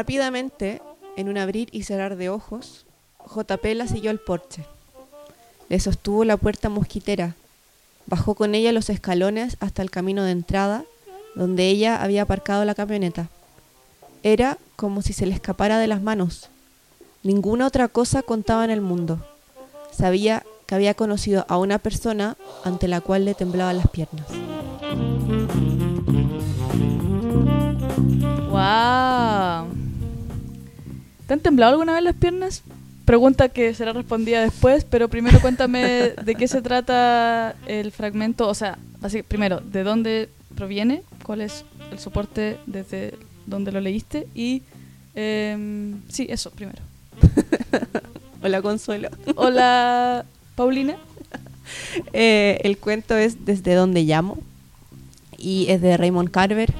Rápidamente, en un abrir y cerrar de ojos, JP la siguió al porche. Le sostuvo la puerta mosquitera. Bajó con ella los escalones hasta el camino de entrada, donde ella había aparcado la camioneta. Era como si se le escapara de las manos. Ninguna otra cosa contaba en el mundo. Sabía que había conocido a una persona ante la cual le temblaban las piernas. ¡Wow! ¿Te han temblado alguna vez las piernas? Pregunta que será respondida después, pero primero cuéntame de qué se trata el fragmento, o sea, así, primero, ¿de dónde proviene? ¿Cuál es el soporte desde donde lo leíste? Y em, sí, eso, primero. Hola Consuelo. Hola Paulina. Eh, el cuento es Desde donde llamo y es de Raymond Carver.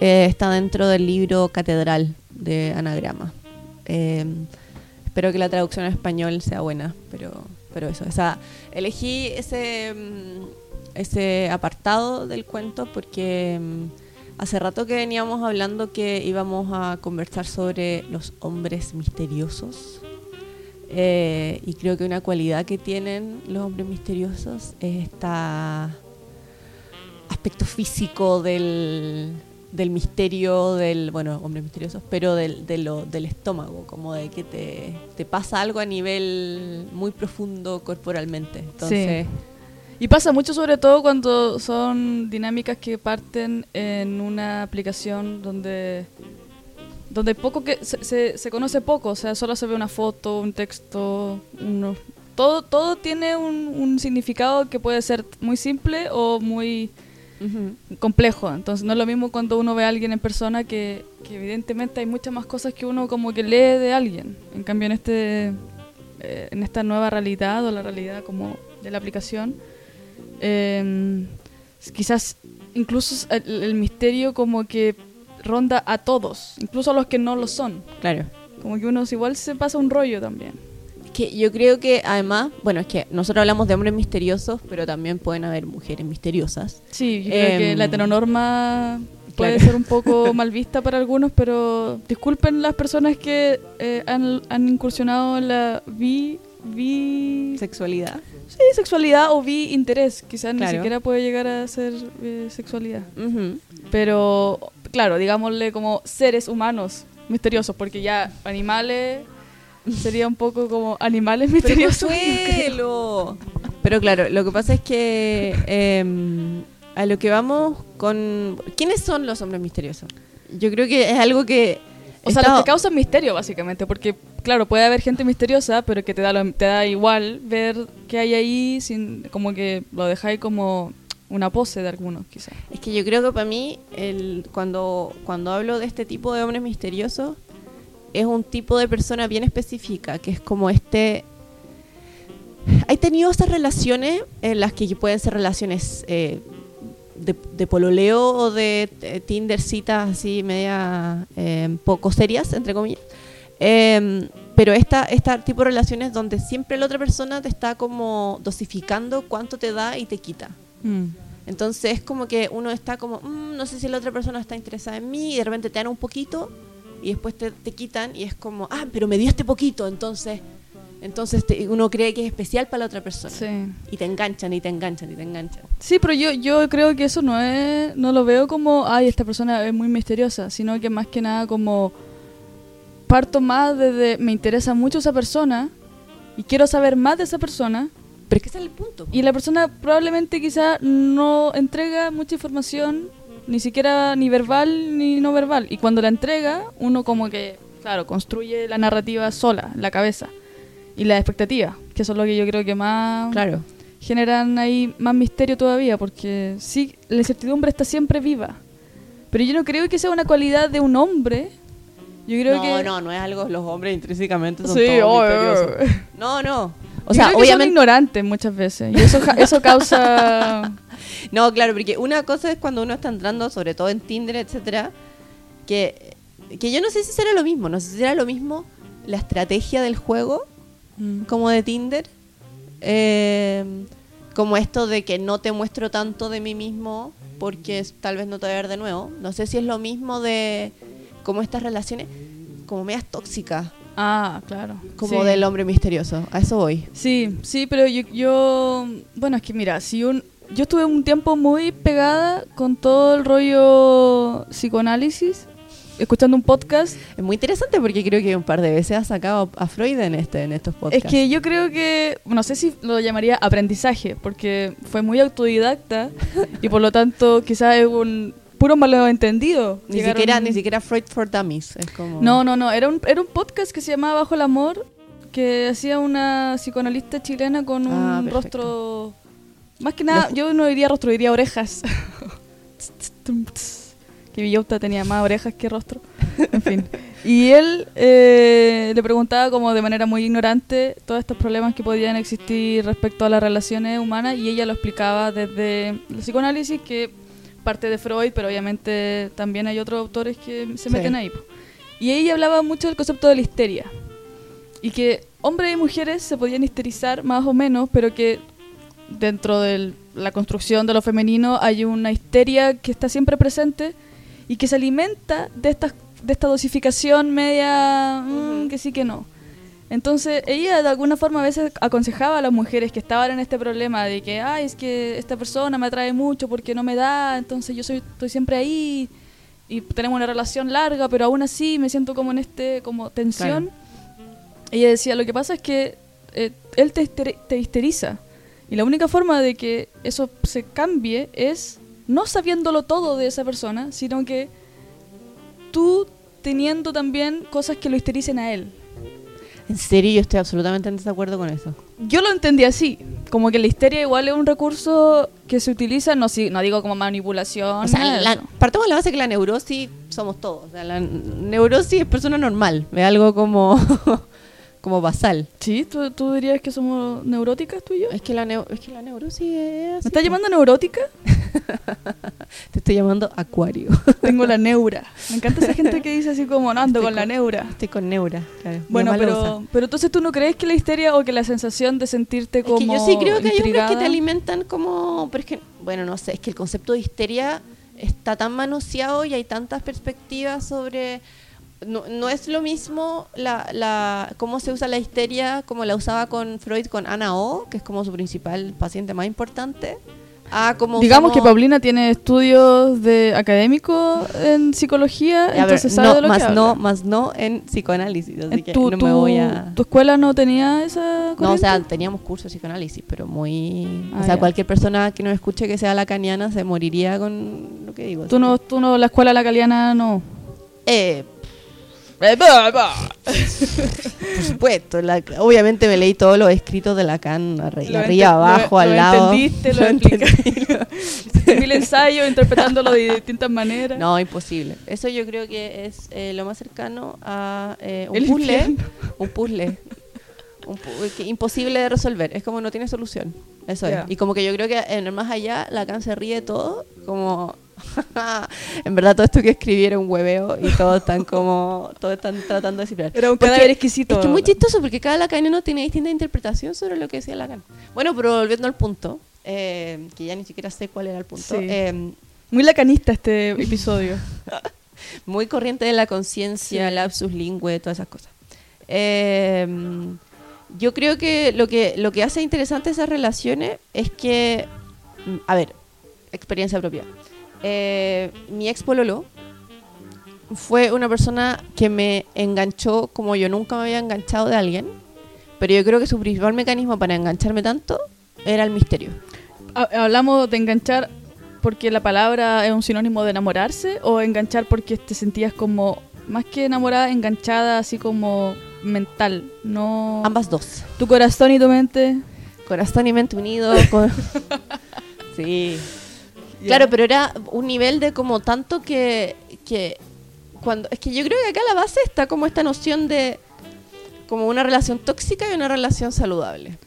Eh, está dentro del libro Catedral de Anagrama. Eh, espero que la traducción en español sea buena, pero, pero eso. O sea, elegí ese, mm, ese apartado del cuento porque mm, hace rato que veníamos hablando que íbamos a conversar sobre los hombres misteriosos. Eh, y creo que una cualidad que tienen los hombres misteriosos es esta aspecto físico del, del misterio del, bueno, hombres misteriosos, pero del, de del estómago, como de que te, te pasa algo a nivel muy profundo corporalmente. Entonces, Y pasa mucho sobre todo cuando son dinámicas que parten en una aplicación donde donde poco que se, se, se conoce poco, o sea, solo se ve una foto, un texto, uno, todo todo tiene un, un significado que puede ser muy simple o muy complejo. Entonces no es lo mismo cuando uno ve a alguien en persona que, que evidentemente hay muchas más cosas que uno como que lee de alguien. En cambio en este eh, en esta nueva realidad o la realidad como de la aplicación, eh, quizás incluso el, el misterio como que ronda a todos, incluso a los que no lo son. claro. Como que uno igual se pasa un rollo también. Que yo creo que además, bueno, es que nosotros hablamos de hombres misteriosos, pero también pueden haber mujeres misteriosas. Sí, yo creo que Em, la heteronorma puede claro. ser un poco mal vista para algunos, pero disculpen las personas que eh, han, han incursionado en la bi, bi Sexualidad. sí, sexualidad o bi interés. Quizás ni Claro. siquiera puede llegar a ser eh, sexualidad. Ujú. Pero, claro, digámosle como seres humanos misteriosos, porque ya animales sería un poco como animales Pero misteriosos. Consuelo. Pero claro, lo que pasa es que em, a lo que vamos con... ¿Quiénes son los hombres misteriosos? Yo creo que es algo que... O sea, los que causan misterio, básicamente, porque, claro, puede haber gente misteriosa, pero que te da, lo- te da igual ver qué hay ahí, sin, como que lo dejáis como una pose de algunos, quizás. Es que yo creo que para mí, el, cuando, cuando hablo de este tipo de hombres misteriosos, es un tipo de persona bien específica, que es como este... Hay tenido esas relaciones en las que pueden ser relaciones eh, de, de pololeo o de eh, Tinder citas así media eh, poco serias, entre comillas. Em, pero esta, esta tipo de relaciones donde siempre la otra persona te está como dosificando cuánto te da y te quita. Entonces es como que uno está como, "Mm, no sé si la otra persona está interesada en mí y de repente te dan un poquito y después te, te quitan y es como, ah, pero me dio este poquito, entonces, entonces te- uno cree que es especial para la otra persona. Sí. Y te enganchan y te enganchan y te enganchan. Sí, pero yo, yo creo que eso no es, no lo veo como, ay, esta persona es muy misteriosa, sino que más que nada como parto más desde, me interesa mucho esa persona y quiero saber más de esa persona Pero es que ese es el punto. y la persona probablemente quizá no entrega mucha información, ni siquiera ni verbal ni no verbal. Y cuando la entrega, uno como que, claro, construye la narrativa sola, en la cabeza. Y la expectativa, que eso es lo que yo creo que más Claro. generan ahí más misterio todavía, porque sí, la incertidumbre está siempre viva. Pero yo no creo que sea una cualidad de un hombre. Yo creo no, que... no, no es algo, los hombres intrínsecamente son Sí, todos misteriosos. No, no. O Yo sea, creo que son obviamente... ignorantes muchas veces. Y eso, eso causa... No, claro, porque una cosa es cuando uno está entrando, sobre todo en Tinder, etcétera, que, que yo no sé si será lo mismo, no sé si será lo mismo la estrategia del juego como de Tinder, eh, como esto de que no te muestro tanto de mí mismo porque tal vez no te voy a ver de nuevo. No sé si es lo mismo de como estas relaciones. como medias tóxicas, Ah, claro. como Sí. del hombre misterioso. A eso voy. Sí, sí, pero yo, yo- bueno, es que mira, si un, yo estuve un tiempo muy pegada con todo el rollo psicoanálisis, escuchando un podcast. Es muy interesante porque creo que un par de veces ha sacado a Freud en este en estos podcasts. Es que yo creo que, no sé si lo llamaría aprendizaje, porque fue muy autodidacta y por lo tanto quizás es un puro malentendido. ni Llegaron- siquiera ni siquiera Freud for Dummies, es como No, no, no, era un, era un podcast que se llamaba Bajo el Amor, que hacía una psicoanalista chilena con un Ah, perfecto. rostro... Más que nada, yo no diría rostro, diría orejas. que Villauta tenía más orejas que rostro. En fin. Y él eh, le preguntaba como de manera muy ignorante todos estos problemas que podían existir respecto a las relaciones humanas y ella lo explicaba desde el psicoanálisis que parte de Freud, pero obviamente también hay otros autores que se Sí. meten ahí. po. Y ella hablaba mucho del concepto de la histeria. Y que hombres y mujeres se podían histerizar más o menos, pero que dentro de la construcción de lo femenino hay una histeria que está siempre presente y que se alimenta de esta, de esta dosificación media mm, que sí que no. Entonces ella de alguna forma a veces aconsejaba a las mujeres que estaban en este problema de que, ay, es que esta persona me atrae mucho porque no me da, entonces yo soy, estoy siempre ahí y tenemos una relación larga, pero aún así me siento como en este, como tensión. Ella decía, lo que pasa es que eh, él te, te histeriza. Y la única forma de que eso se cambie es no sabiéndolo todo de esa persona, sino que tú teniendo también cosas que lo histericen a él. En serio, yo estoy absolutamente en desacuerdo con eso. Yo lo entendí así, como que la histeria igual es un recurso que se utiliza, no, si, no digo como manipulación. O sea, la- eso. partimos de la base que la neurosis somos todos. O sea, la neurosis es persona normal. Es algo como, como basal. ¿Sí? ¿Tú, tú dirías que somos neuróticas tú y yo? Es que la, neu- es que la neurosis es así. ¿Me estás llamando neurótica? Te estoy llamando acuario. Tengo la neura. Me encanta esa gente que dice así como, no, ando con la neura. Estoy con neura. Claro. Bueno, pero, pero entonces tú no crees que la histeria o que la sensación de sentirte como Es que yo sí creo que hay hombres que te alimentan como... Pero es que, bueno, no sé, es que el concepto de histeria está tan manoseado y hay tantas perspectivas sobre... No, no es lo mismo la, la, cómo se usa la histeria como la usaba con Freud con Ana O, que es como su principal paciente más importante, a como Digamos que usamos- Paulina tiene estudios de académico en psicología, A ver, entonces sabe no, de lo más que no, habla. más no en psicoanálisis, así que tu, no me voy a... ¿Tu escuela no tenía esa No, o sea, corriente? teníamos curso de psicoanálisis, pero muy... Ah, o sea, ya. cualquier persona que nos escuche que sea lacaniana se moriría con lo que digo. tú no, que- tú no, la escuela lacaliana no. Eh, por supuesto. la- obviamente me leí todos los escritos de Lacan, arri- Lo arriba, ente- abajo, lo- al lo lado. entendiste, lo explicaste. Mil ensayos interpretándolo de distintas maneras. No, imposible. Eso yo creo que es eh, lo más cercano a eh, un puzzle. Un puzzle. Un imposible de resolver. Es como no tiene solución. Eso Ya. es. Y como que yo creo que en el más allá Lacan se ríe de todo. Como. en verdad todo esto que escribí era un hueveo y todos están como. Todos están tratando de descifrar. Era un Porque cadáver exquisito. Es que es muy chistoso porque cada lacaniano tiene distinta interpretación sobre lo que decía Lacan. Bueno, pero volviendo al punto, eh, que ya ni siquiera sé cuál era el punto. Sí. eh, Muy lacanista este episodio. muy corriente de la conciencia, Sí. lapsus lingüe, todas esas cosas. Eh, yo creo que lo que lo que hace interesante esas relaciones es que, a ver, experiencia propia. Eh, mi ex pololo fue una persona que me enganchó como yo nunca me había enganchado de alguien, pero yo creo que su principal mecanismo para engancharme tanto era el misterio. Ha- Hablamos de enganchar porque la palabra es un sinónimo de enamorarse o enganchar porque te sentías como más que enamorada, enganchada así como mental, no Ambas dos. tu corazón y tu mente. Corazón y mente unidos. con- sí. Claro, pero era un nivel de como tanto que, que cuando es que yo creo que acá a la base está como esta noción de como una relación tóxica y una relación saludable.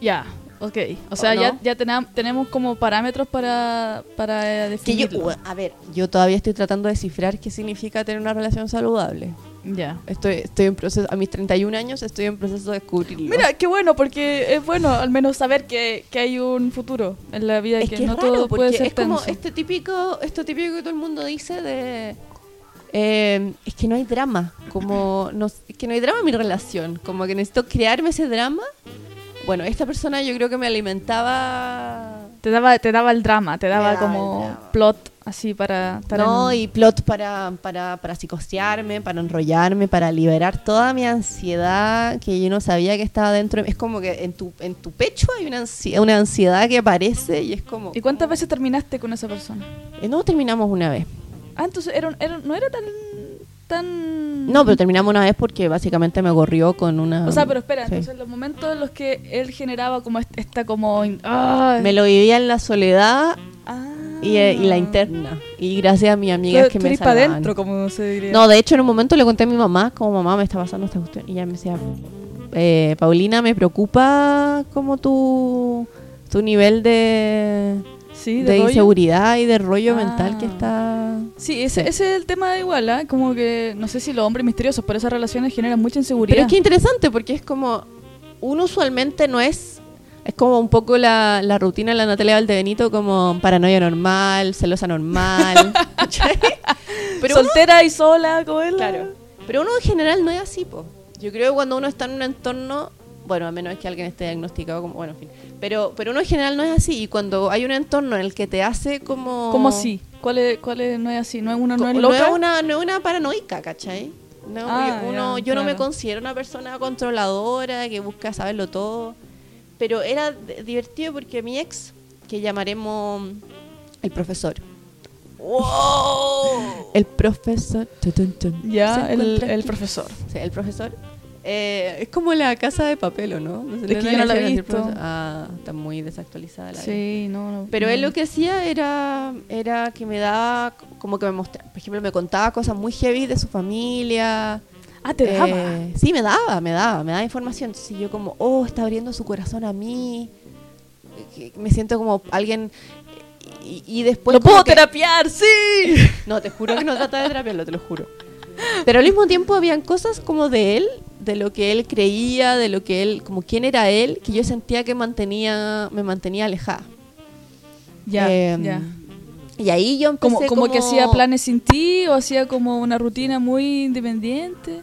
Ya, ok. O sea, ¿O no? ya, ya tena- tenemos como parámetros para, para eh, Que yo, definirlo. a ver, yo todavía estoy tratando de descifrar qué significa tener una relación saludable. Ya. Estoy, estoy en proceso, a mis 31 años estoy en proceso de descubrirlo. Mira, qué bueno, porque es bueno al menos saber que, que hay un futuro en la vida, es que, que, no raro todo porque puede ser es como tenso. este típico, esto típico que todo el mundo dice de Eh, es que no hay drama, como no, es que no hay drama en mi relación, como que necesito crearme ese drama. Bueno, esta persona yo creo que me alimentaba Te daba, te daba el drama, te daba daba como drama. plot así para estar No, y plot para, para, para psicosearme, para enrollarme, para liberar toda mi ansiedad que yo no sabía que estaba dentro. de mí. Es como que en tu, en tu pecho hay una ansiedad, una ansiedad que aparece y es como... ¿Y cuántas veces terminaste con esa persona? Eh, No terminamos una vez. Ah, entonces era, era- no era tan... tan... No, pero terminamos una vez porque básicamente me corrió con una... O sea, pero espera, Sí. entonces los momentos en los que él generaba como est- esta como... ¡Ay! Me lo vivía en la soledad Ah. Y, eh, y la interna. Y gracias a mis amigas Tú- que me salvaban. adentro, como se diría. No, de hecho en un momento le conté a mi mamá, como mamá me está pasando esta cuestión. Y ella me decía, eh, Paulina, me preocupa como tu, tu nivel de, sí, de, inseguridad y de rollo Ah. mental que está... Sí, ese, Sí. ese es el tema igual, ¿ah? Como que, no sé si los hombres misteriosos, pero esas relaciones generan mucha inseguridad. Pero es que interesante porque es como, uno usualmente no es... Es como un poco la, la rutina de la Natalia Valdebenito, como paranoia normal, celosa normal. Pero uno- Soltera y sola, como él. Claro. Pero uno en general no es así, po. Yo creo que cuando uno está en un entorno, bueno, a menos que alguien esté diagnosticado como, bueno, en fin. Pero, pero uno en general no es así. Y cuando hay un entorno en el que te hace como... ¿Cómo así? ¿Cuál es, cuál es, no es así? ¿No es uno, no es no es una, no es una paranoica, ¿cachai? No, Ah, yo, uno, ya, yo no me considero una persona controladora que busca saberlo todo. Pero era divertido porque mi ex, que llamaremos el profesor. El profesor. Tun, tun, tun. Ya, el, el profesor. Sí, el profesor. Eh, es como la casa de papel, ¿o no? sé, Es que yo no la he visto. profesor. Ah, está muy desactualizada la. Sí, no, no. Pero no. él lo que hacía era, era que me daba, como que me mostraba, por ejemplo, me contaba cosas muy heavy de su familia. Ah, te daba. Eh, sí, me daba, me daba, me daba información. Sí, yo como, oh, está abriendo su corazón a mí. Que Me siento como alguien... Y, y después... ¡Lo como puedo que- terapiar! ¡Sí! no, te juro que no trata de terapiarlo, te lo juro. Pero al mismo tiempo habían cosas como de él, de lo que él creía, de lo que él, como quién era él, que yo sentía que mantenía, me mantenía alejada. Ya, Em, ya. Y ahí yo empecé Como, como que hacía planes sin ti o hacía como una rutina muy independiente.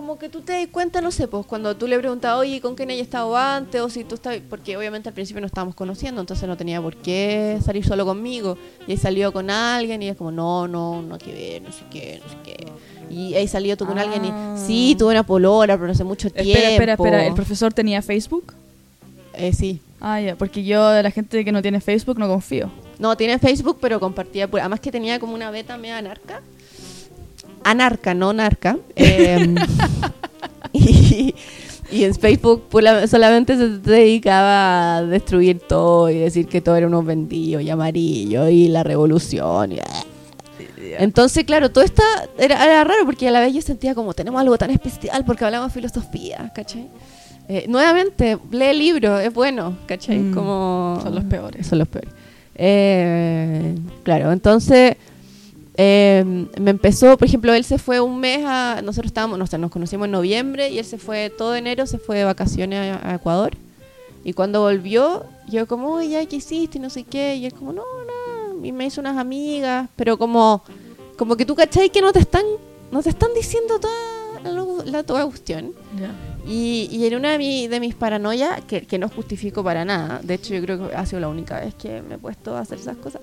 Como que tú te das cuenta, no sé, pues cuando tú le preguntas, oye, ¿con quién haya estado antes? O si tú estás... Porque obviamente al principio no estábamos conociendo, entonces no tenía por qué salir solo conmigo. Y ahí salió con alguien y es como, no, no, no hay que ver, no sé qué, no sé qué. Y ahí salió tú con Ah. alguien y, sí, tuve una polola, pero hace mucho tiempo. Espera, espera, espera. ¿El profesor tenía Facebook? Eh, sí. Ah, ya. Porque yo de la gente que no tiene Facebook no confío. No, tiene Facebook, pero compartía. Además que tenía como una beta media anarca. Anarca, no narca. Eh, y, y en Facebook solamente se dedicaba a destruir todo y decir que todo era unos vendidos y amarillo y la revolución. y- Entonces, claro, todo esto era, era raro porque a la vez yo sentía como tenemos algo tan especial porque hablamos filosofía, ¿cachai? Eh, nuevamente, lee el libro, es bueno, ¿cachai? Mm, como son los peores. Son los peores. Eh, claro, entonces eh, me empezó, por ejemplo, él se fue un mes a. Nosotros estábamos, no sé, nos conocimos en noviembre y él se fue todo enero, se fue de vacaciones a, a Ecuador. Y cuando volvió, yo como, oye, ya, ¿qué hiciste? Y no sé qué. Y él como, no, nada. Y me hizo unas amigas, pero como, como que tú cachai que no te están, no te están diciendo toda la, la toda cuestión. Ya. Y, y en una de, mi- de mis paranoias, que, que no justifico para nada, de hecho yo creo que ha sido la única vez que me he puesto a hacer esas cosas,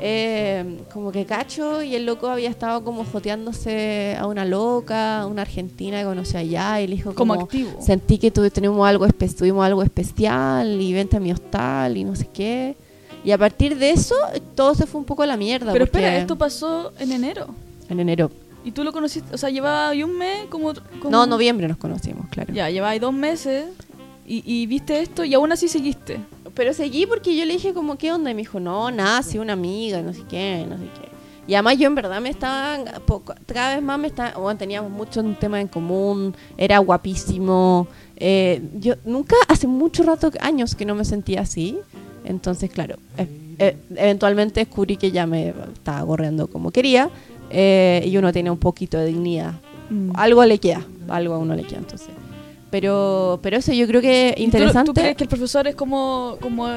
eh, como que cacho y el loco había estado como joteándose a una loca, a una argentina que conocí allá y le dijo Como como, activo. sentí que tu- tenemos algo, tuvimos algo especial y vente a mi hostal y no sé qué. Y a partir de eso todo se fue un poco a la mierda. Pero espera, esto pasó en enero. En enero. ¿Y tú lo conociste? O sea, llevaba ahí un mes como... como- No, noviembre nos conocimos, claro. Ya, llevaba ahí dos meses y, y viste esto y aún así seguiste. Pero seguí porque yo le dije como, ¿qué onda? Y me dijo, no, nada, sí, una amiga, no sé qué, no sé qué. Y además yo en verdad me estaba, poco- cada vez más me estaba, bueno, teníamos mucho un tema en común, era guapísimo. eh, yo nunca, hace mucho rato, años que no me sentía así. Entonces, claro, eh, eh, eventualmente descubrí que ya me estaba gorreando como quería eh, y uno tiene un poquito de dignidad. Mm. Algo le queda, algo a uno le queda, entonces. Pero, pero eso yo creo que ¿Y tú- interesante. ¿Tú, crees que el profesor es como, como,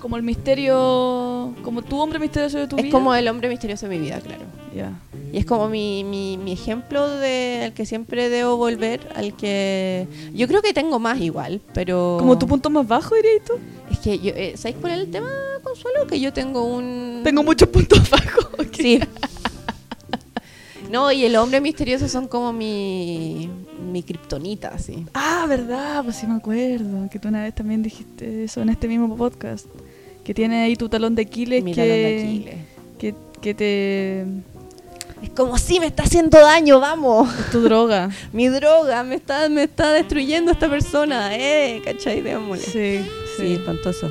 como el misterio, como tu hombre misterioso de tu es vida? como el hombre misterioso de mi vida, claro. Ya. Y es como mi, mi, mi ejemplo de al que siempre debo volver, al que yo creo que tengo más igual, pero Como tu punto más bajo, dirías tú. es que yo, eh, ¿sabéis cuál es el tema, Consuelo? Que yo tengo un Tengo muchos puntos bajos. ok. Sí. No, y el hombre misterioso son como mi mi kriptonita, así. Ah, verdad, pues sí me acuerdo. Que tú una vez también dijiste eso en este mismo podcast. Que tiene ahí tu talón de Aquiles Mi que, talón de Aquiles. que, que te... Es como si me está haciendo daño, vamos. es tu droga. Mi droga me está me está destruyendo esta persona, eh, ¿cachai? Démosle. Sí, Sí, sí. espantoso.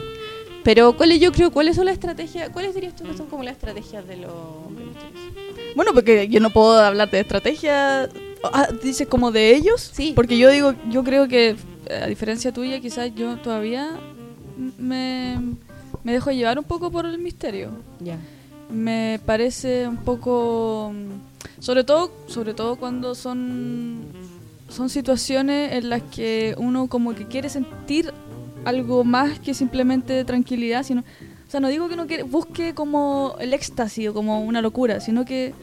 Pero ¿cuáles yo creo cuáles son las estrategias? ¿Cuáles dirías tú que son como las estrategias de los hombres? Bueno, porque yo no puedo hablar de estrategia. Ah, dices como de ellos. Sí. Porque yo digo, yo creo que eh, a diferencia tuya, quizás yo todavía me, me dejo llevar un poco por el misterio. Ya. Me parece un poco, sobre todo, sobre todo cuando son son situaciones en las que uno como que quiere sentir algo más que simplemente tranquilidad, sino, o sea, no digo que uno quiere, busque como el éxtasis o como una locura, sino que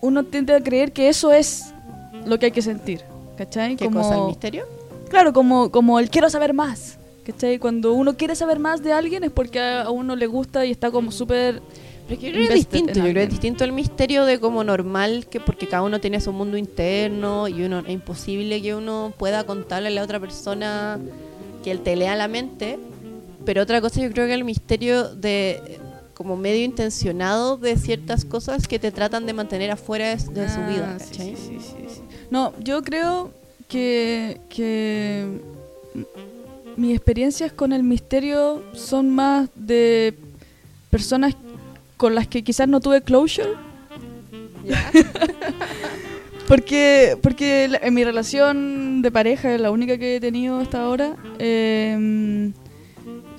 uno tiende a creer que eso es lo que hay que sentir, ¿cachai? ¿Qué como, cosa el misterio? Claro, como, como el quiero saber más. ¿Cachai? Cuando uno quiere saber más de alguien es porque a a uno le gusta y está como súper... Pero yo creo que es distinto, yo creo que es distinto el misterio de como normal, que porque cada uno tiene su mundo interno y uno es imposible que uno pueda contarle a la otra persona que él te lea la mente. Pero otra cosa yo creo que el misterio de como medio intencionado de ciertas cosas que te tratan de mantener afuera de, de su Ah, vida, sí, sí, sí. No, yo creo que, que mis experiencias con el misterio son más de personas con las que quizás no tuve closure. Porque, porque la- en mi relación de pareja, la única que he tenido hasta ahora, eh,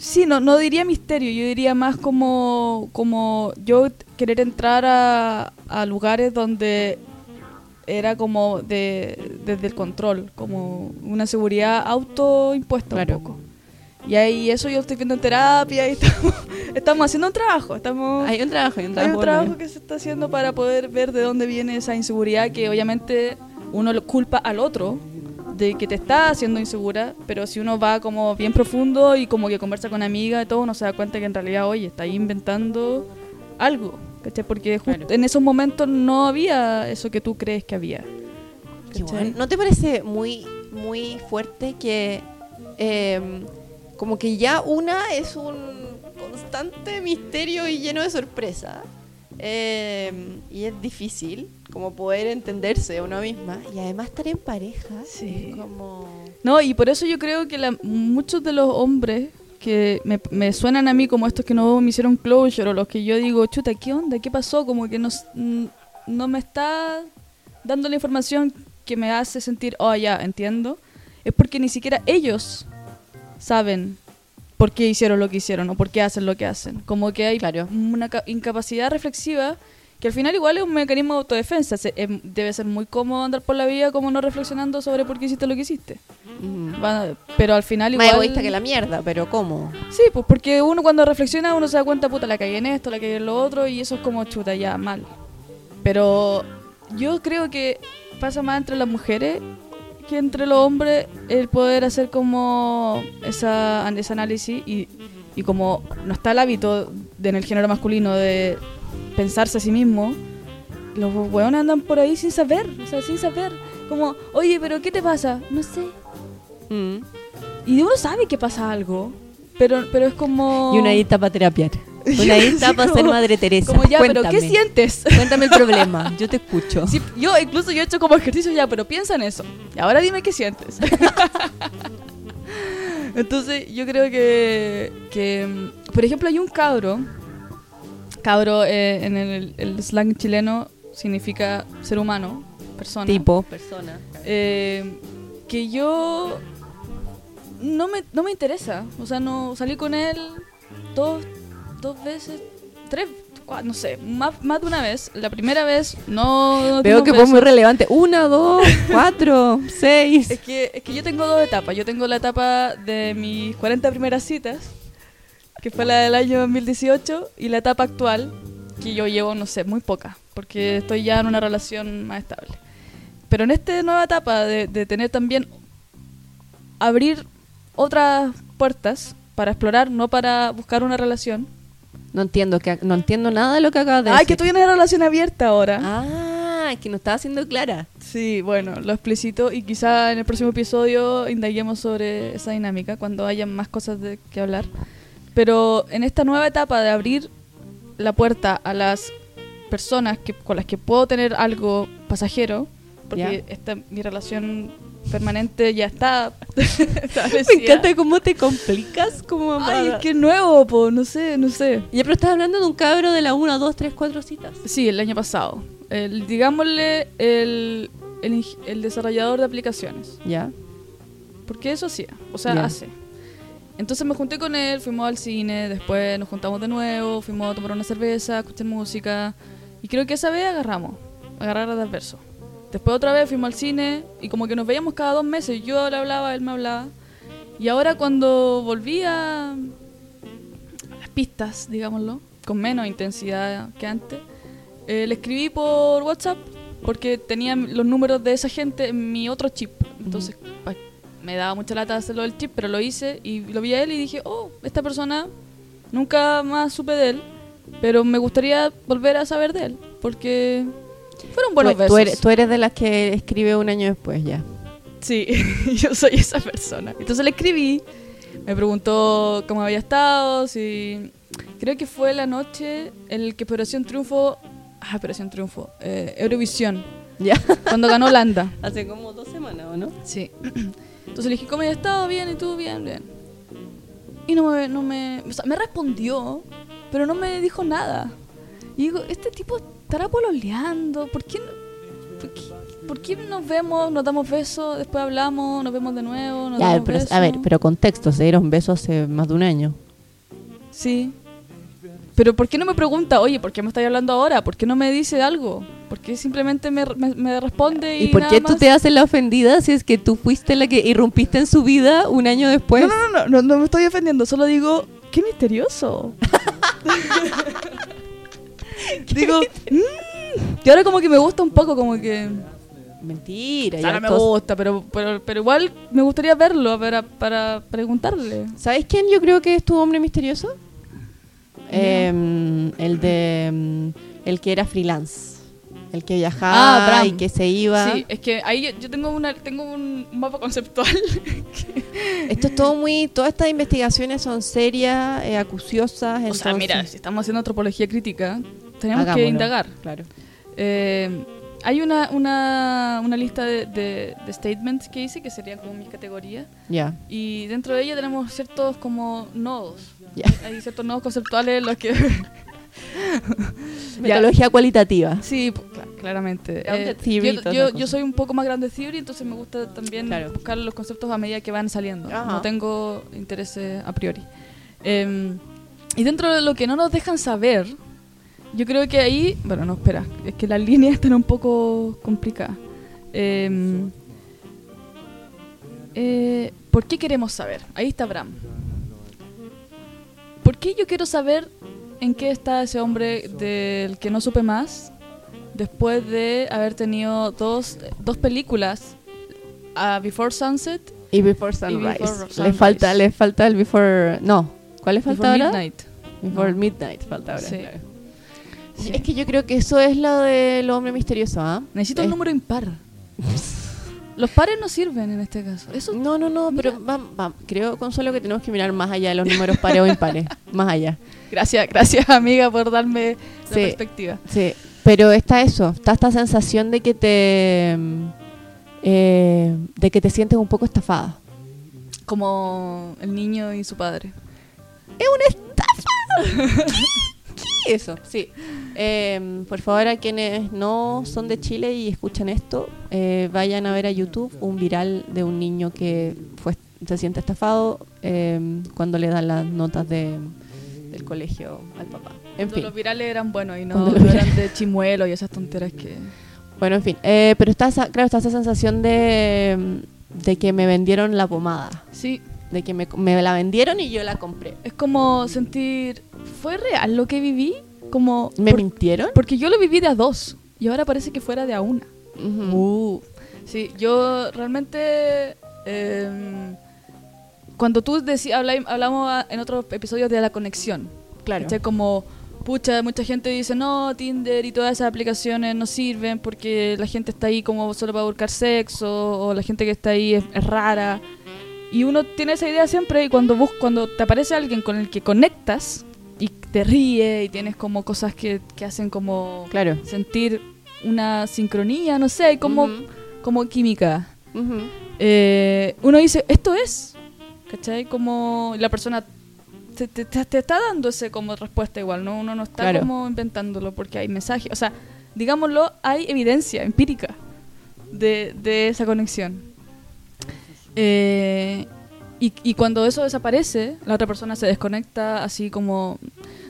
sí, no, no diría misterio, yo diría más como, como yo querer entrar a, a lugares donde era como de, desde el control, como una seguridad autoimpuesta Claro. un poco. Y ahí eso yo estoy viendo en terapia y estamos, estamos haciendo un trabajo, estamos... Hay un trabajo, hay un Hay trabajo. un trabajo que se está haciendo para poder ver de dónde viene esa inseguridad que obviamente uno culpa al otro de que te está haciendo insegura, pero si uno va como bien profundo y como que conversa con amigas y todo, uno se da cuenta que en realidad, oye, está ahí inventando algo, ¿cachai? Porque justo Claro. en esos momentos no había eso que tú crees que había. Bueno. ¿No te parece muy, muy fuerte que eh, como que ya una es un constante misterio y lleno de sorpresa? eh, y es difícil como poder entenderse a una misma y además estar en pareja Sí. como No, y por eso yo creo que la- muchos de los hombres que me, me suenan a mí como estos que no me hicieron closure o los que yo digo, chuta, ¿qué onda? ¿Qué pasó? Como que no, s- n- no me está dando la información que me hace sentir, oh, ya, entiendo. Es porque ni siquiera ellos saben por qué hicieron lo que hicieron o por qué hacen lo que hacen. Como que hay Claro. una ca- incapacidad reflexiva que al final igual es un mecanismo de autodefensa. Se- em, debe ser muy cómodo andar por la vida como no reflexionando sobre por qué hiciste lo que hiciste. mm, Va- pero al final igual... más egoísta que la mierda pero cómo Sí, pues porque uno cuando reflexiona uno se da cuenta, puta, la cagué en esto, la cagué en lo otro y eso es como chuta, ya, mal. Pero yo creo que pasa más entre las mujeres que entre los hombres el poder hacer como esa, ese análisis y, y como no está el hábito de, en el género masculino de pensarse a sí mismo, los hueones andan por ahí sin saber, o sea, sin saber. Como, oye, pero ¿qué te pasa? No sé. Mm. Y uno sabe que pasa algo, pero, pero es como... y una ahí está para terapiar una ahí está Sí, para ser madre Teresa Como ya, Cuéntame. pero ¿qué sientes? cuéntame el problema yo te escucho Sí, yo incluso yo he hecho como ejercicio ya, pero piensa en eso. Y ahora dime qué sientes. Entonces, yo creo que, que, por ejemplo, hay un cabro. Cabro eh, en el, el slang chileno significa ser humano, persona. tipo persona Eh, que yo no me, no me interesa. O sea, no salí con él dos, dos veces, tres, cua- no sé, más, más de una vez. La primera vez no. no Veo que fue muy relevante. Una, dos, cuatro, seis. Es que, es que yo tengo dos etapas. Yo tengo la etapa de mis 40 primeras citas, que fue la del año 2018, y la etapa actual, que yo llevo, no sé, muy poca, porque estoy ya en una relación más estable. Pero en esta nueva etapa de, de tener también abrir otras puertas para explorar, no para buscar una relación. No entiendo, que, no entiendo nada de lo que acabas de decir. Ay, que estoy en una relación abierta ahora. Ah, que no estaba siendo clara. Sí, bueno, lo explicito y quizá en el próximo episodio indaguemos sobre esa dinámica cuando haya más cosas de que hablar. Pero en esta nueva etapa de abrir la puerta a las personas que, con las que puedo tener algo pasajero, porque esta, mi relación permanente ya está Me encanta cómo te complicas como Ay, es que nuevo, po, no sé, no sé. Ya, pero estás hablando de un cabro de la 1, 2, 3, 4 citas. Sí, el año pasado. El, digámosle el, el, el desarrollador de aplicaciones. Ya. Porque eso hacía, o sea, hace. Entonces me junté con él, fuimos al cine, después nos juntamos de nuevo, fuimos a tomar una cerveza, escuchar música. Y creo que esa vez agarramos, agarrar a verso. Después otra vez fuimos al cine y como que nos veíamos cada dos meses. Yo le hablaba, él me hablaba. Y ahora cuando volví a las pistas, digámoslo, con menos intensidad que antes, eh, le escribí por WhatsApp porque tenía los números de esa gente en mi otro chip. Entonces me daba mucha lata hacerlo del chip, pero lo hice y lo vi a él y dije, oh, esta persona nunca más supe de él, pero me gustaría volver a saber de él porque fueron buenos tú, besos. tú eres, tú eres de las que escribe un año después ya. Sí, yo soy esa persona. Entonces le escribí, me preguntó cómo había estado, si... Creo que fue la noche en el que Operación Triunfo... Ah, Operación Triunfo. eh, Eurovisión, Ya. cuando ganó Holanda. Hace como dos semanas, ¿o no? Sí. Entonces le dije, ¿cómo había estado? Bien, ¿y tú? Bien, bien. Y no me, no me... O sea, me respondió, pero no me dijo nada. Y digo, este tipo estará pololeando. ¿Por qué, no- por qué, por qué nos vemos, nos damos besos, después hablamos, nos vemos de nuevo, nos Ya, damos pero, besos? a ver, pero contexto, se dieron besos hace más de un año. Sí. Pero ¿por qué no me pregunta, oye, ¿por qué me estás hablando ahora? ¿Por qué no me dice algo? ¿Por qué simplemente me, me, me responde y ¿Y por nada qué tú más? te haces la ofendida si es que tú fuiste la que irrumpiste en su vida un año después? No, no, no, no, no me estoy ofendiendo, solo digo, qué misterioso. digo, "Mm". y ahora como que me gusta un poco, como que... Mentira. No me gusta, pero, pero, pero igual me gustaría verlo para, para preguntarle. ¿Sabes quién yo creo que es tu hombre misterioso? Em, el de... em, el que era freelance. El que viajaba Ah, Bram. y que se iba. Sí, es que ahí yo, yo tengo una tengo un mapa conceptual. Esto es todo muy... Todas estas investigaciones son serias, eh, acuciosas. o sea, mira, si estamos haciendo antropología crítica, tenemos Hagámoslo. que indagar. Claro. Eh, hay una, una, una lista de, de- de statements que hice, que serían como mis categorías, Ya. y dentro de ella tenemos ciertos como nodos. Ya. Hay ciertos nodos conceptuales en los que... Metodología cualitativa. sí, pu- cla- claramente. Eh, theory yo, yo, yo soy un poco más grande theory, entonces me gusta también Claro. buscar los conceptos a medida que van saliendo. Ajá. No tengo intereses a priori. Eh, y dentro de lo que no nos dejan saber, yo creo que ahí, bueno, no, espera, es que las líneas están un poco complicadas. Eh, eh, ¿Por qué queremos saber? Ahí está Bram. ¿Por qué yo quiero saber en qué está ese hombre del que no supe más después de haber tenido dos, dos películas, a Before Sunset Y Before Sunrise. Before Le Sunrise. falta, le falta el Before. No. ¿Cuál le falta Before ahora? Midnight. Before No. Midnight falta ahora. Sí. claro. Sí. Es que yo creo que eso es lo del hombre misterioso, ¿ah? Necesito un número impar. Los pares no sirven en este caso. Eso No, no, no, pero va- va- creo, Consuelo, que tenemos que mirar más allá de los números pares o impares. Más allá. Gracias, gracias amiga por darme la perspectiva. Sí. Pero está eso, está esta sensación de que te. mm, eh, de que te sientes un poco estafada. Como el niño y su padre. ¡Es una estafa! Eso, sí. Eh, por favor, a quienes no son de Chile y escuchan esto, eh, vayan a ver a YouTube un viral de un niño que fue, se siente estafado eh, cuando le dan las notas de, del colegio al papá. En Cuando fin. los virales eran buenos y no eran de chimuelo y esas tonteras que... Bueno, en fin. Eh, pero está esa, claro, está esa sensación de, de que me vendieron la pomada. Sí, De que me, me la vendieron y yo la compré. es como sentir... ¿Fue real lo que viví? Como... ¿Me por- mintieron? porque yo lo viví de a dos y ahora parece que fuera de a una. Ujú. Uh, sí, yo realmente... em, cuando tú hablamos a- en otros episodios de la conexión, Claro. ¿cachai? Como, pucha, mucha gente dice, no, Tinder y todas esas aplicaciones no sirven porque la gente está ahí como solo para buscar sexo o la gente que está ahí es, es rara. Y uno tiene esa idea siempre y cuando, bus cuando te aparece alguien con el que conectas y te ríe y tienes como cosas que, que hacen como Claro. sentir una sincronía, no sé, hay como, como química. Eh, uno dice, esto es, ¿cachai? Como la persona te, te- te- te está dando ese como respuesta igual, ¿no? Uno no está Claro. como inventándolo porque hay mensajes, o sea, digámoslo, hay evidencia empírica de, de esa conexión. Eh, y, y cuando eso desaparece, la otra persona se desconecta así como...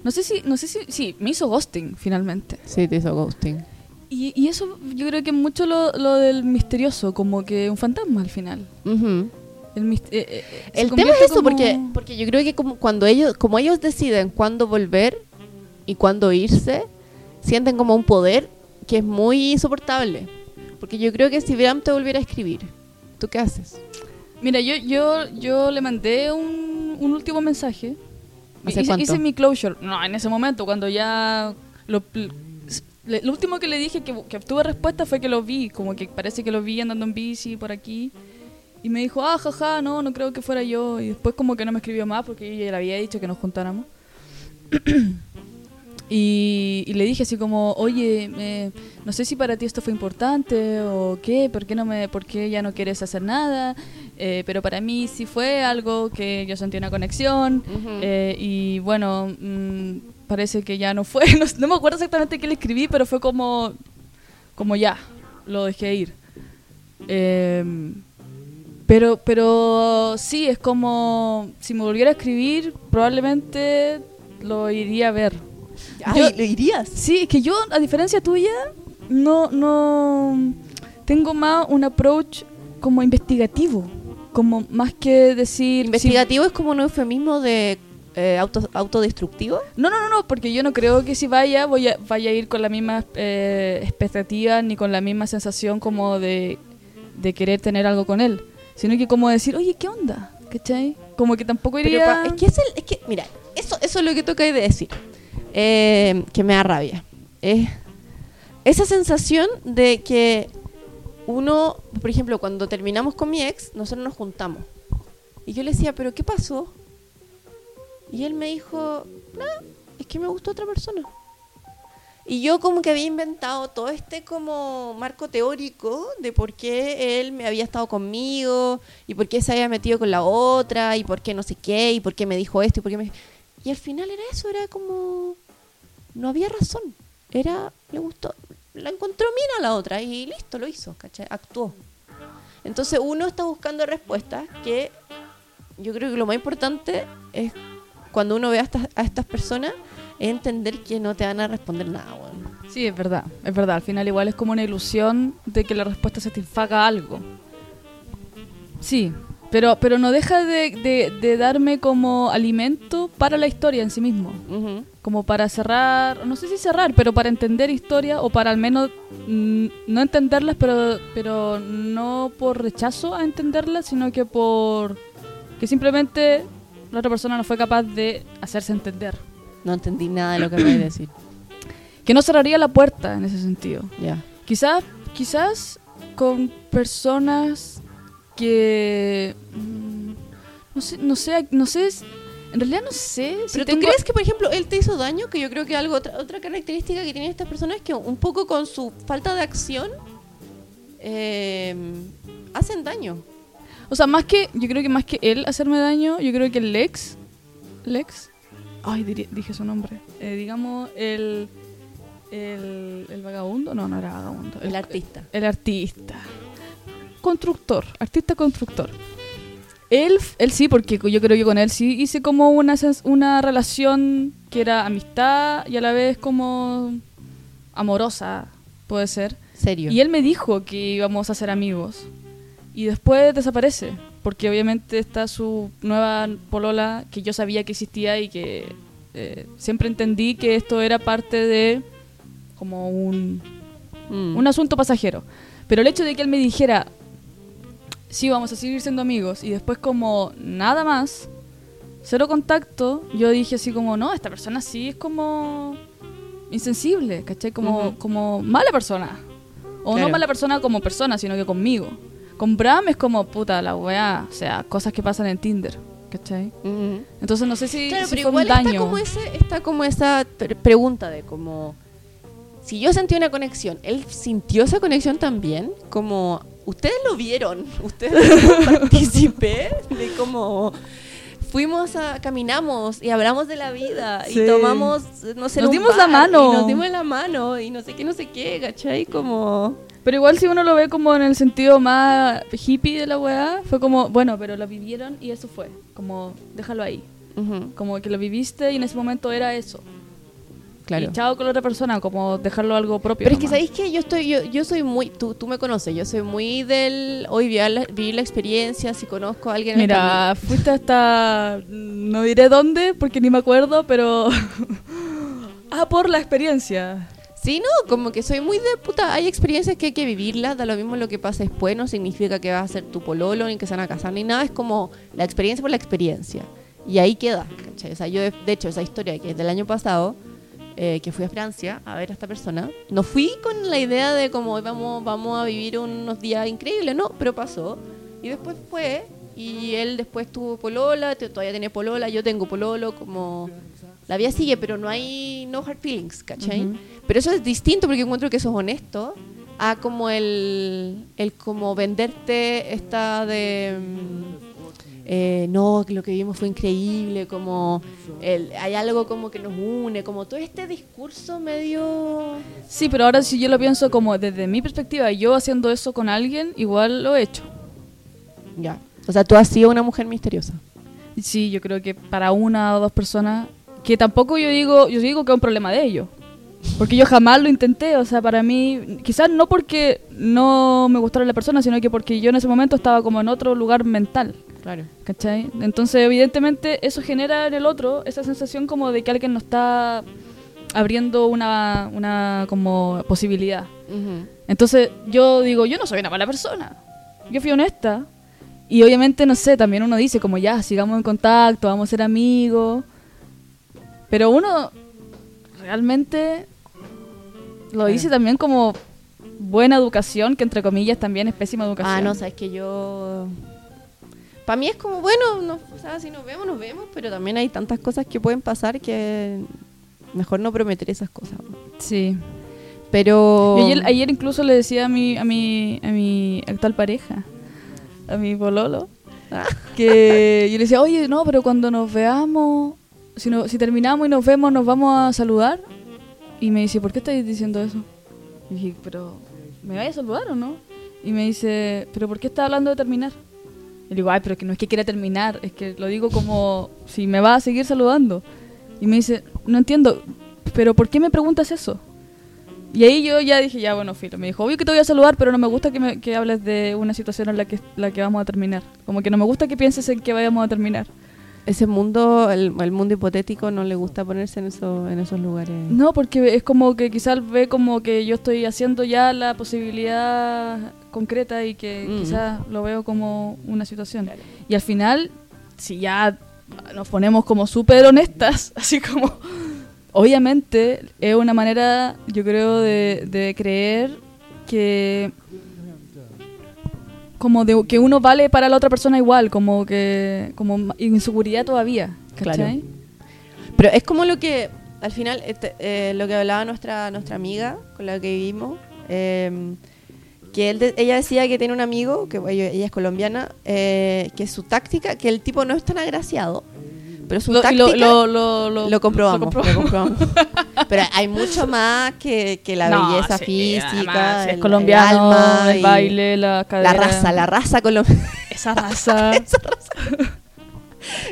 No sé si, no sé si, sí, me hizo ghosting finalmente. Sí, te hizo ghosting. Y, y eso yo creo que mucho lo, lo del misterioso, como que un fantasma al final. Ujú. El, eh, eh, El tema es eso, como- porque, porque yo creo que como cuando ellos, como ellos deciden cuándo volver y cuándo irse, sienten como un poder que es muy insoportable. Porque yo creo que si Bram te volviera a escribir, ¿tú qué haces? Mira, yo, yo, yo le mandé un, un último mensaje. ¿Hace hice, cuánto? hice mi closure. No, en ese momento, cuando ya... Lo, le- lo último que le dije que, que obtuve respuesta fue que lo vi. Como que parece que lo vi andando en bici por aquí. Y me dijo, ah, jaja, no, no creo que fuera yo. Y después como que no me escribió más porque yo ya le había dicho que nos juntáramos. Y, y le dije así como, oye, me- no sé si para ti esto fue importante o qué, ¿por qué, no me, por qué ya no quieres hacer nada? Eh, pero para mí sí fue algo que yo sentí una conexión eh, y bueno, mm, parece que ya no fue, no, no me acuerdo exactamente qué le escribí, pero fue como, como ya, lo dejé ir. Em, pero, pero sí, es como, si me volviera a escribir, probablemente lo iría a ver. Ay, Yo- ¿lo irías? Sí, es que yo, a diferencia tuya, no, no tengo más un approach como investigativo, como más que decir... Investigativo es como un eufemismo de eh, auto, autodestructivo. no, no, no, no, porque yo no creo que si vaya, voy a, vaya a ir con la misma eh, expectativa ni con la misma sensación como de, de querer tener algo con él, sino que como decir, oye, ¿qué onda? ¿Cachai? Como que tampoco iría... pa- es que es el, es que, mira, eso, eso es lo que toca de decir. eh, que me da rabia. Es esa sensación de que uno, por ejemplo, cuando terminamos con mi ex, nosotros nos juntamos. Y yo le decía, ¿pero qué pasó? Y él me dijo, nada, es que me gustó otra persona. Y yo como que había inventado todo este como marco teórico de por qué él me había estado conmigo y por qué se había metido con la otra y por qué no sé qué y por qué me dijo esto y por qué me... Y al final era eso, era como... No había razón. Era, le gustó, la encontró mina a la otra y listo, lo hizo, ¿cachai? Actuó. Entonces uno está buscando respuestas que yo creo que lo más importante es cuando uno ve a estas, a estas personas es entender que no te van a responder nada, weón. Sí, es verdad, es verdad. Al final igual es como una ilusión de que la respuesta satisfaga algo. Sí, pero, pero no deja de, de- de darme como alimento para la historia en sí mismo. Ujú. Como para cerrar, no sé si cerrar, pero para entender historia o para al menos mm, no entenderlas, pero, pero no por rechazo a entenderlas, sino que por que simplemente la otra persona no fue capaz de hacerse entender. No entendí nada de lo que me iba a decir. Que no cerraría la puerta en ese sentido. Ya. Quizás, quizás con personas que mm, no sé, no sé, no sé, en realidad no sé. si Pero tú tengo- crees que, por ejemplo, él te hizo daño, que yo creo que algo otra, otra característica que tienen estas personas es que un poco con su falta de acción eh, hacen daño. O sea, más que, yo creo que más que él hacerme daño, yo creo que el Lex, Lex, ay, diría- dije su nombre, Eh, digamos el, el, el vagabundo, no, no era vagabundo, El artista. El artista. Constructor, artista constructor. Él, él sí, porque yo creo que con él sí hice como una, una relación que era amistad y a la vez como amorosa, puede ser. Serio. Y él me dijo que íbamos a ser amigos. Y después desaparece. Porque obviamente está su nueva polola que yo sabía que existía y que eh, siempre entendí que esto era parte de como un, Mm. un asunto pasajero. Pero el hecho de que él me dijera, sí, vamos a seguir siendo amigos, y después como nada más, cero contacto, yo dije así como, no, esta persona sí es como insensible, ¿cachai? Como, como mala persona. O Claro. no mala persona como persona, sino que conmigo. Con Bram es como, puta, la weá, o sea, cosas que pasan en Tinder, ¿cachai? Mm. Entonces no sé si, Claro, si pero fue un igual está daño. como, ese, está como esa pre- pregunta de como... Si yo sentí una conexión, ¿él sintió esa conexión también? Como... Ustedes lo vieron, ustedes participé de como... Fuimos a... Caminamos y hablamos de la vida Sí. y tomamos, no sé, Nos dimos la mano. Y nos dimos la mano y no sé qué, no sé qué, ¿cachai? Como... Pero igual si uno lo ve como en el sentido más hippie de la weá, fue como, bueno, pero lo vivieron y eso fue. Como, déjalo ahí. Como que lo viviste y en ese momento era eso. Claro. Y chao con la otra persona, como dejarlo algo propio. Pero es que nomás. sabéis que yo estoy, yo, yo soy muy, tú, tú me conoces, yo soy muy del hoy vivir la, vivir la experiencia, si conozco a alguien Mira, fuiste hasta. No diré dónde porque ni me acuerdo, pero. ah, por la experiencia. Sí, no, como que soy muy de puta. Hay experiencias que hay que vivirlas, da lo mismo lo que pasa después, no significa que vas a ser tu pololo, ni que se van a casar, ni nada, es como la experiencia por la experiencia. Y ahí queda, ¿cachai? O sea, yo, de, de hecho, esa historia que es del año pasado, eh, que fui a Francia a ver a esta persona, no fui con la idea de como "Hoy vamos, vamos a vivir unos días increíbles, no, pero pasó. Y después fue, y él después tuvo polola, todavía tiene polola, yo tengo pololo, como la vida sigue, pero no hay no hard feelings, ¿cachai? Ujú. Pero eso es distinto porque encuentro que eso es honesto a como el, el como venderte esta de mm, eh, no, que lo que vimos fue increíble, como el- hay algo como que nos une, como todo este discurso medio... Sí, pero ahora si yo lo pienso como desde mi perspectiva, yo haciendo eso con alguien, igual lo he hecho. Ya. O sea, tú has sido una mujer misteriosa. Sí, yo creo que para una o dos personas, que tampoco yo digo, yo digo que es un problema de ellos. Porque yo jamás lo intenté, o sea, para mí, quizás no porque no me gustara la persona, sino que porque yo en ese momento estaba como en otro lugar mental, Claro. ¿cachai? Entonces, evidentemente, eso genera en el otro esa sensación como de que alguien nos está abriendo una, una como posibilidad. Entonces yo digo, yo no soy una mala persona. Yo fui honesta. Y obviamente, no sé, también uno dice como ya, sigamos en contacto, vamos a ser amigos. Pero uno realmente lo dice también como buena educación, que entre comillas también es pésima educación. Ah, no, sabes que yo... Para mí es como, bueno, no, o sea, si nos vemos, nos vemos, pero también hay tantas cosas que pueden pasar que mejor no prometer esas cosas. Sí. Pero... Ayer, ayer incluso le decía a mi, a mi, a mi actual pareja, a mi bololo, Ah. que yo le decía, oye, no, pero cuando nos veamos, si, no, si terminamos y nos vemos, nos vamos a saludar. Y me dice, ¿por qué estáis diciendo eso? Y dije, pero, ¿me vais a saludar o no? Y me dice, ¿pero por qué estás hablando de terminar? Le digo, ay, pero que no es que quiera terminar, es que lo digo como si me va a seguir saludando. Y me dice, no entiendo, pero ¿por qué me preguntas eso? Y ahí yo ya dije, ya bueno, filo. Me dijo, obvio que te voy a saludar, pero no me gusta que, me- que hables de una situación en la que, la que vamos a terminar. Como que no me gusta que pienses en que vayamos a terminar. Ese mundo, el, el mundo hipotético, no le gusta ponerse en, eso, en esos lugares. No, porque es como que quizás ve como que yo estoy haciendo ya la posibilidad concreta y que Mm. quizás lo veo como una situación. Y al final, si ya nos ponemos como súper honestas, así como... Obviamente es una manera, yo creo, de, de creer que como de que uno vale para la otra persona igual, como que como inseguridad todavía, ¿cachai? Pero es como lo que, al final, este, eh, lo que hablaba nuestra, nuestra amiga con la que vivimos, eh, que él de- ella decía que tiene un amigo, que ella es colombiana, eh, que su táctica, que el tipo no es tan agraciado, pero Lo, y táctica... lo, lo, comprobamos, lo. Pero hay mucho más que, que la No, belleza sí, física, el, es el colombiano, alma el, baile, la cadera. la raza, la raza colombiana. Esa raza.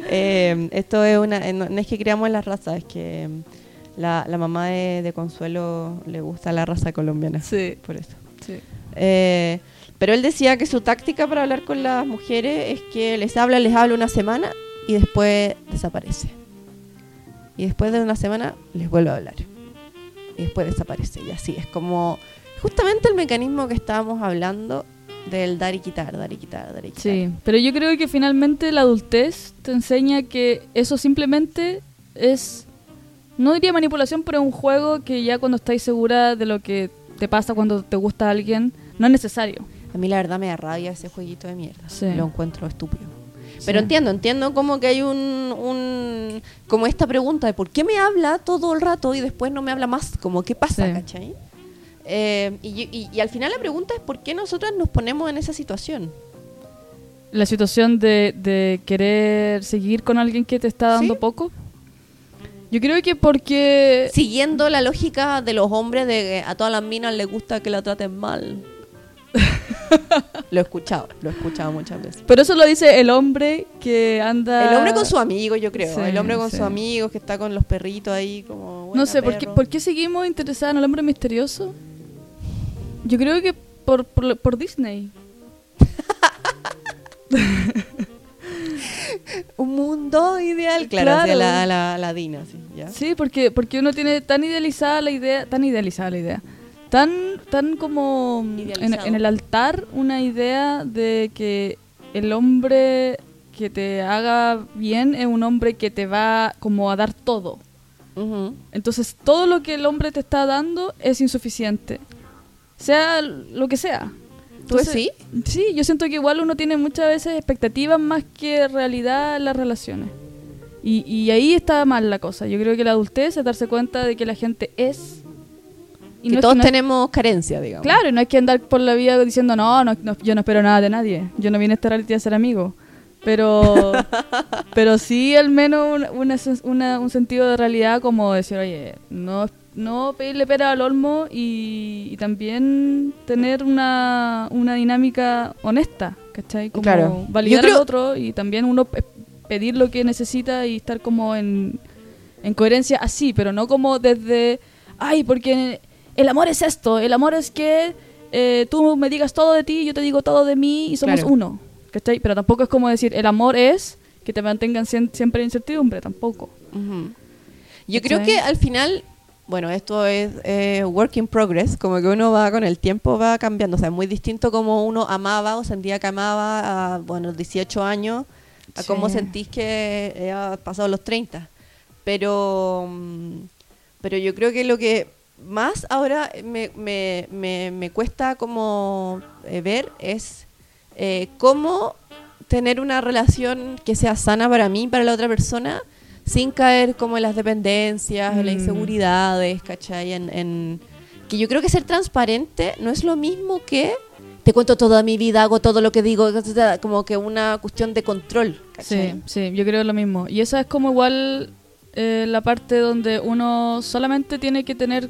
Eh, esto es una, eh, no, no es que creamos la raza, es que mm, la, la mamá de, de Consuelo le gusta la raza colombiana. sí, Por eso. sí. Eh, pero él decía que su táctica para hablar con las mujeres es que les habla, les habla una semana y después desaparece. y después de una semana les vuelve a hablar. Y después desaparece. Y así es como justamente el mecanismo que estábamos hablando del dar y quitar, dar y quitar, dar y quitar. Sí, pero yo creo que finalmente la adultez te enseña que eso simplemente es, no diría manipulación, pero un juego que ya cuando estáis segura de lo que te pasa cuando te gusta alguien, no es necesario. A mí la verdad me da rabia ese jueguito de mierda. Sí. Lo encuentro estúpido. Sí. Pero entiendo, entiendo como que hay un, un- como esta pregunta de por qué me habla todo el rato y después no me habla más, como qué pasa, Sí. ¿cachai? Eh, y, y- y al final la pregunta es por qué nosotras nos ponemos en esa situación. La situación de, de querer seguir con alguien que te está dando Sí. poco. Yo creo que porque... Siguiendo la lógica de los hombres de que a todas las minas les gusta que la traten mal. lo he escuchado, lo he escuchado muchas veces. Pero eso lo dice el hombre que anda... El hombre con sus amigos, yo creo. Sí, el hombre con sí. sus amigos que está con los perritos ahí como... No "Buena, sé, ¿por qué, perro". ¿por qué seguimos interesados en el hombre misterioso? Yo creo que por, por, por Disney. Un mundo ideal, claro, Claro. hacia la, la, la Dina, sí, ¿ya? Sí, porque, porque uno tiene tan idealizada la idea, tan idealizada la idea, tan, tan como en, el altar una idea de que el hombre que te haga bien es un hombre que te va como a dar todo. Entonces todo lo que el hombre te está dando es insuficiente. Sea lo que sea. ¿Tú sí? Sí, yo siento que igual uno tiene muchas veces expectativas más que realidad en las relaciones. Y, y ahí está mal la cosa. Yo creo que la adultez es darse cuenta de que la gente es... que no es todos no tenemos carencia, digamos. Claro, y no hay que andar por la vida diciendo, no, no, no, yo no espero nada de nadie. Yo no vine a esta reality a ser amigo. Pero, pero sí al menos una- una un sentido de realidad como decir, oye, no, no pedirle pera al olmo y, y también tener una, una dinámica honesta, ¿cachai? Como Claro. validar creo- al otro y también uno pe- pedir lo que necesita y estar como en, en coherencia así, pero no como desde, ay, porque el amor es esto, el amor es que eh, tú me digas todo de ti, yo te digo todo de mí y somos Claro. uno, ¿cachai? Pero tampoco es como decir, el amor es que te mantengan siempre en incertidumbre, tampoco. Yo creo que al final, bueno, esto es eh, work in progress, como que uno va con el tiempo, va cambiando. O sea, es muy distinto como uno amaba o sentía que amaba a, bueno, 18 años, a Sí. cómo sentís que eh, ha pasado los 30. Pero, mm, pero yo creo que lo que más ahora me, me, me, me cuesta como eh, ver es eh, cómo tener una relación que sea sana para mí y para la otra persona sin caer como en las dependencias, en las Mm. inseguridades, ¿cachai? En, en- que yo creo que ser transparente no es lo mismo que te cuento toda mi vida, hago todo lo que digo, como que una cuestión de control, ¿cachai? Sí, sí, yo creo lo mismo. Y esa es como igual eh, la parte donde uno solamente tiene que tener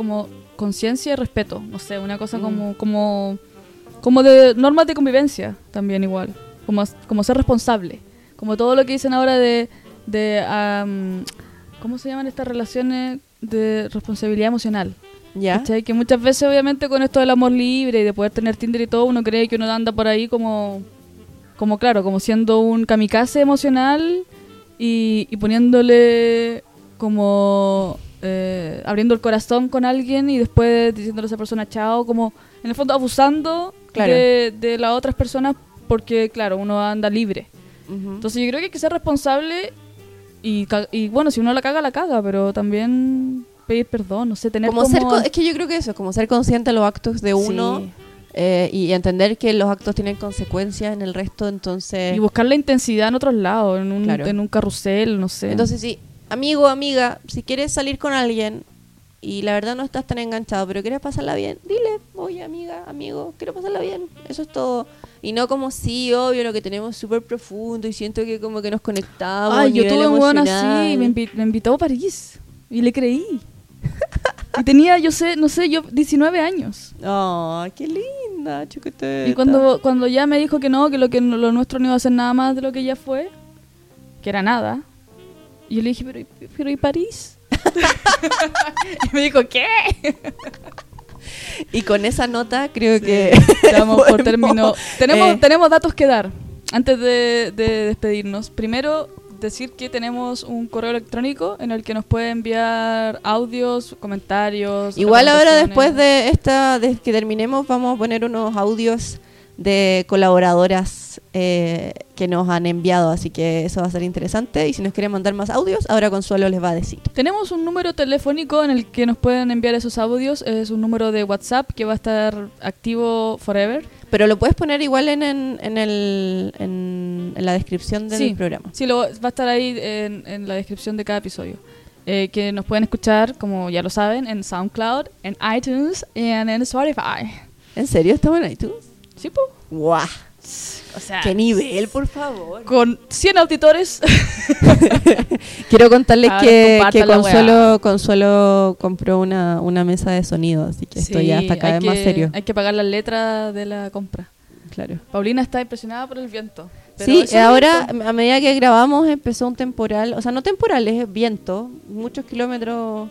como conciencia y respeto. No sé, una cosa Mm. como, como, como de normas de convivencia también igual. Como, como ser responsable. Como todo lo que dicen ahora de, de am, ¿cómo se llaman estas relaciones de responsabilidad emocional? ¿Ya? Que muchas veces, obviamente, con esto del amor libre y de poder tener Tinder y todo, uno cree que uno anda por ahí como, como claro, como siendo un kamikaze emocional y, y poniéndole como eh, abriendo el corazón con alguien y después diciéndole a esa persona chao, como en el fondo abusando Claro. de, de las otras personas porque, claro, uno anda libre. Entonces yo creo que hay que ser responsable y, bueno, si uno la caga, la caga, pero también pedir perdón, no sé, tener como como... ser, co- es que yo creo que eso, es como ser consciente de los actos de uno Sí. eh, y entender que los actos tienen consecuencias en el resto, entonces... Y buscar la intensidad en otros lados, en un, Claro. en un carrusel, no sé. Entonces, sí, amigo, amiga, si quieres salir con alguien y la verdad no estás tan enganchado, pero quieres pasarla bien, dile, oye, amiga, amigo, quiero pasarla bien. Eso es todo. Y no como, sí, obvio, lo que tenemos súper profundo y siento que como que nos conectamos. Ay, yo tuve un emocional. así, me, invi- me invitó a París y le creí. y tenía, yo sé, no sé, yo 19 años. Oh, qué linda, chiquitita. Y cuando, cuando ya me dijo que no, que lo que lo nuestro no iba a ser nada más de lo que ya fue, que era nada, y yo le dije, pero, ¿y- pero ¿y París? y me dijo, ¿qué? Y con esa nota creo que... Damos por término. Tenemos, eh, tenemos datos que dar antes de, de despedirnos. Primero, decir que tenemos un correo electrónico en el que nos puede enviar audios, comentarios. Igual ahora después de esta, de que terminemos, vamos a poner unos audios de colaboradoras eh, que nos han enviado, así que eso va a ser interesante. Y si nos quieren mandar más audios, ahora Consuelo les va a decir. Tenemos un número telefónico en el que nos pueden enviar esos audios. Es un número de WhatsApp que va a estar activo forever. Pero lo puedes poner igual en, en, en el, en, en la descripción del Sí. programa. Sí, lo, va a estar ahí en, la descripción de cada episodio. Eh, que nos pueden escuchar, como ya lo saben, en SoundCloud, en iTunes y en, en Spotify. ¿En serio estamos en iTunes? Sí, po. ¡Guau! O sea, ¡Qué nivel, por favor! con 100 auditores. Quiero contarles Ahora que, que Consuelo, Consuelo compró una, una mesa de sonido, así que esto ya Sí, está cada vez más serio. Hay que pagar la letra de la compra. Claro. Paulina está impresionada por el viento. pero Sí, ahora viento. a medida que grabamos empezó un temporal, o sea, no temporal, es viento, muchos kilómetros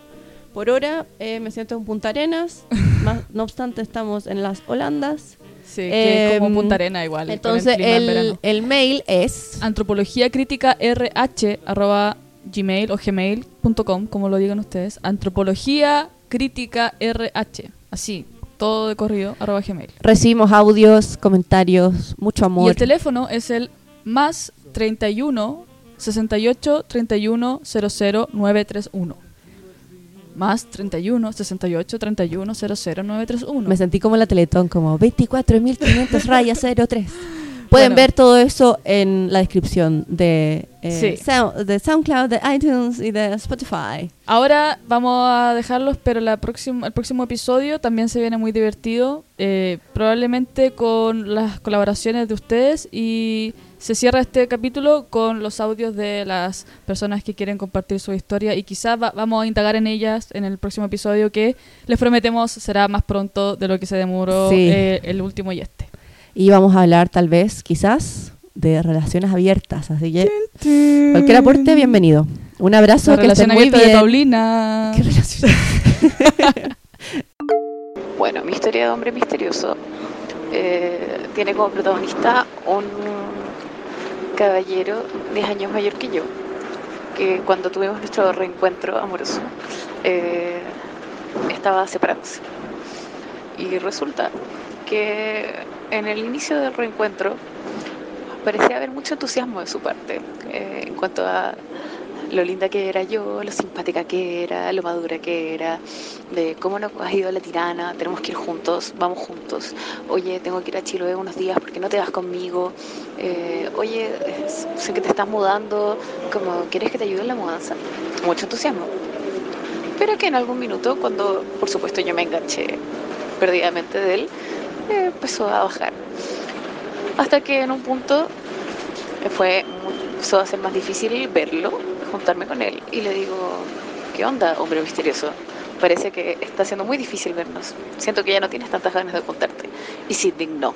por hora. eh, me siento en Punta Arenas, más- no obstante estamos en las Holandas. Sí, que es como Em, Punta Arena igual. Entonces el, verano. el mail es Antropología crítica RH arroba gmail o gmail.com, como lo digan ustedes. Antropología crítica RH. Así, todo de corrido, arroba gmail. recibimos audios, comentarios, mucho Y amor. el teléfono es el más 31 68 31 00 931. Más 31 68 31 00 931. Me sentí como la Teletón, como 24.500 rayas 03. Pueden Bueno. ver todo eso en la descripción de, eh, Sí. Sound- de SoundCloud, de iTunes y de Spotify. Ahora vamos a dejarlos, pero la próxima, el próximo episodio también se viene muy divertido, eh, probablemente con las colaboraciones de ustedes y se cierra este capítulo con los audios de las personas que quieren compartir su historia y quizás va- vamos a indagar en ellas en el próximo episodio que les prometemos será más pronto de lo que se demoró Sí. eh, el último y este. Y vamos a hablar tal vez, quizás, de relaciones abiertas. Así que cualquier aporte, bienvenido. Un abrazo, La que estén muy abierta de bien. Paulina. ¿Qué relación? Bueno, mi historia de hombre misterioso eh, tiene como protagonista un caballero 10 años mayor que yo, que cuando tuvimos nuestro reencuentro amoroso eh, estaba separándose. Y resulta que en el inicio del reencuentro parecía haber mucho entusiasmo de su parte eh, en cuanto a lo linda que era yo, lo simpática que era, lo madura que era, de cómo nos has ido a la tirana, tenemos que ir juntos, vamos juntos. Oye, tengo que ir a Chiloé unos días porque no te vas conmigo. Eh, oye, sé que te estás mudando, como quieres que te ayude en la mudanza. Mucho entusiasmo. Pero que en algún minuto, cuando por supuesto yo me enganché perdidamente de él, eh, empezó a bajar. Hasta que en un punto fue empezó a ser más difícil verlo, juntarme con él y le digo, ¿qué onda, hombre misterioso? Parece que está siendo muy difícil vernos. Siento que ya no tienes tantas ganas de contarte. Y se indignó.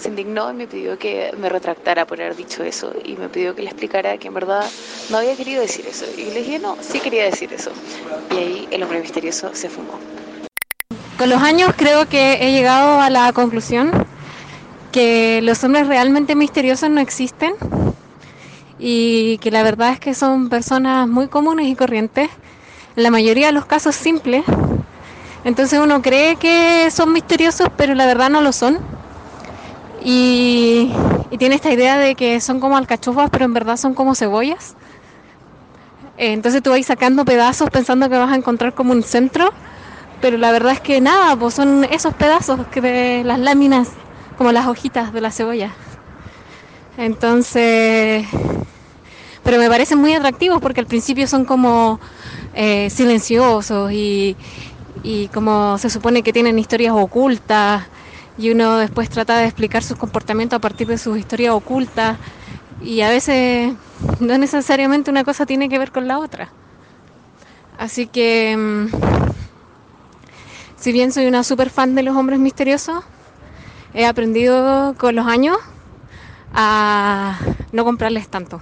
Se indignó y me pidió que me retractara por haber dicho eso. Y me pidió que le explicara que en verdad no había querido decir eso. Y le dije, no, sí quería decir eso. Y ahí el hombre misterioso se fumó. Con los años creo que he llegado a la conclusión que los hombres realmente misteriosos no existen y que la verdad es que son personas muy comunes y corrientes, en la mayoría de los casos simples. Entonces uno cree que son misteriosos, pero la verdad no lo son. Y, tiene esta idea de que son como alcachofas, pero en verdad son como cebollas. Eh, Entonces tú vas sacando pedazos pensando que vas a encontrar como un centro pero la verdad es que nada, pues son esos pedazos que de las láminas, como las hojitas de la cebolla. Entonces, pero me parecen muy atractivos porque al principio son como eh, silenciosos y, y como se supone que tienen historias ocultas y uno después trata de explicar sus comportamientos a partir de sus historias ocultas y a veces no necesariamente una cosa tiene que ver con la otra. Así que... mm, si bien soy una super fan de los hombres misteriosos, he aprendido con los años a no comprarles tanto.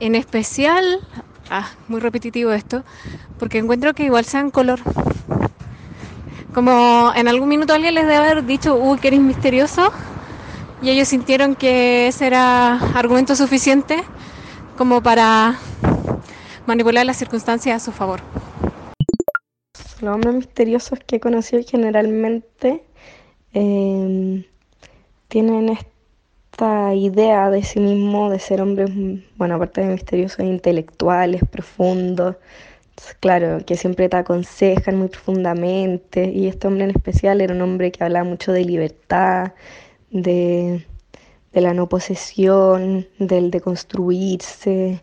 En especial, ah, muy repetitivo esto, porque encuentro que igual sean color. Como en algún minuto alguien les debe haber dicho, uy, que eres misterioso, y ellos sintieron que ese era argumento suficiente como para manipular las circunstancias a su favor. Los hombres misteriosos que he conocido generalmente eh, tienen esta idea de sí mismo de ser hombres, bueno, aparte de misteriosos, intelectuales, profundos, claro, que siempre te aconsejan muy profundamente. Y este hombre en especial era un hombre que hablaba mucho de libertad, de, de la no posesión, del de construirse,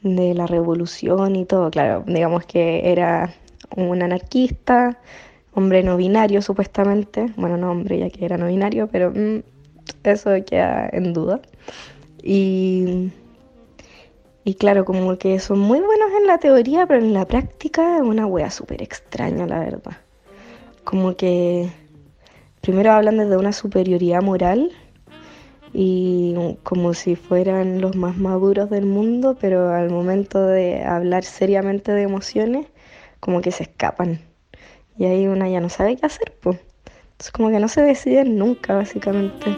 de la revolución y todo. Claro, digamos que era un anarquista, hombre no binario supuestamente. Bueno, no hombre, ya que era no binario, pero mm, eso queda en duda. Y y claro, como que son muy buenos en la teoría, pero en la práctica es una wea súper extraña, la verdad. Como que primero hablan desde una superioridad moral y como si fueran los más maduros del mundo, pero al momento de hablar seriamente de emociones, como que se escapan. Y ahí una ya no sabe qué hacer, pues. Es como que no se deciden nunca, básicamente.